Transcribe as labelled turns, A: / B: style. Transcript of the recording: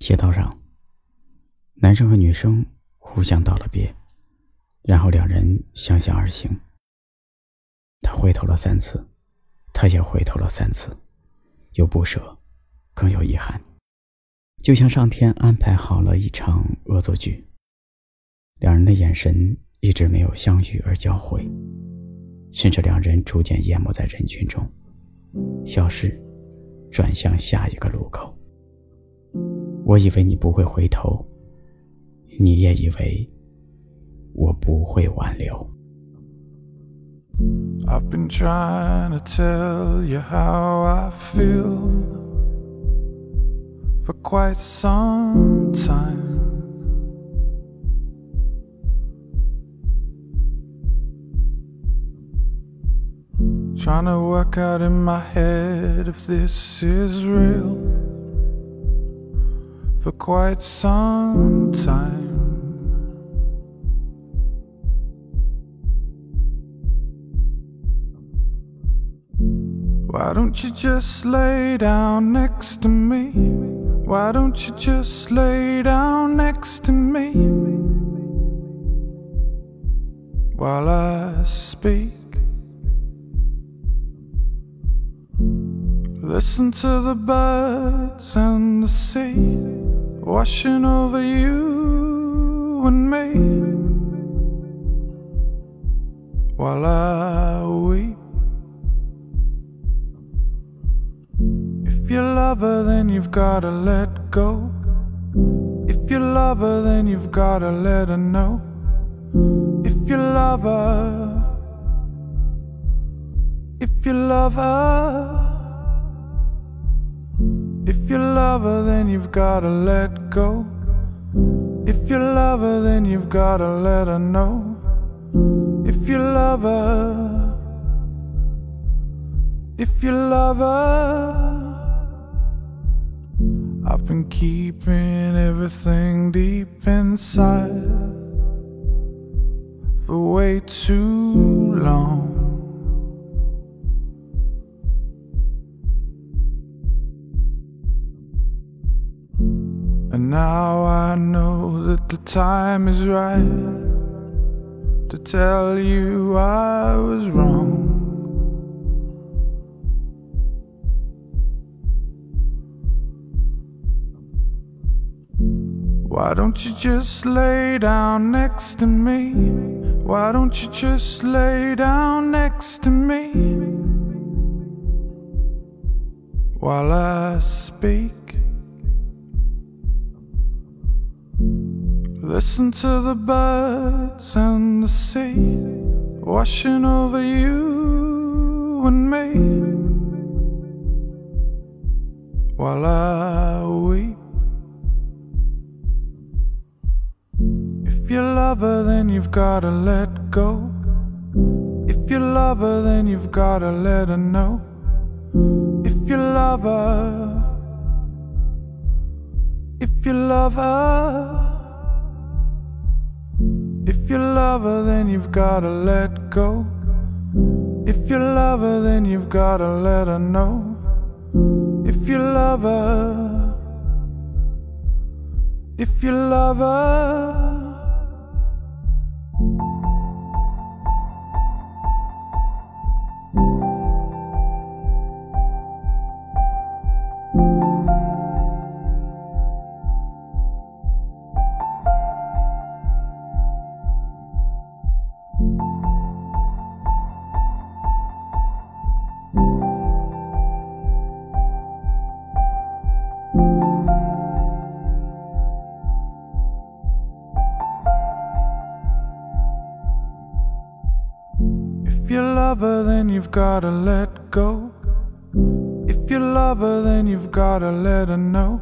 A: 街道上，男生和女生互相道了别，然后两人相向而行。他回头了三次，他也回头了三次，有不舍，更有遗憾，就像上天安排好了一场恶作剧。两人的眼神一直没有相遇而交汇，甚至两人逐渐淹没在人群中，消失，转向下一个路口。我以为你不会回头，你也以为我不会挽留。
B: I've been trying to tell you how I feel for quite some time. Trying to work out in my head if this is real for quite some time. Why don't you just lay down next to me? Why don't you just lay down next to me while I speak? Listen to the birds and the sea washing over you and me while I weep. If you love her, then you've gotta let go. If you love her, then you've gotta let her know. If you love her, if you love her, if you love her, then you've gotta let go. If you love her, then you've gotta let her know. If you love her, if you love her. I've been keeping everything deep inside for way too long. Now I know that the time is right to tell you I was wrong. Why don't you just lay down next to me? Why don't you just lay down next to me while I speak? Listen to the birds and the sea washing over you and me while I weep. If you love her, then you've gotta let go. If you love her, then you've gotta let her know. If you love her, if you love her, you love her, then you've gotta let go. If you love her, then you've gotta let her know. If you love her, if you love her. If you love her, then you've gotta let go. If you love her, then you've gotta let her know.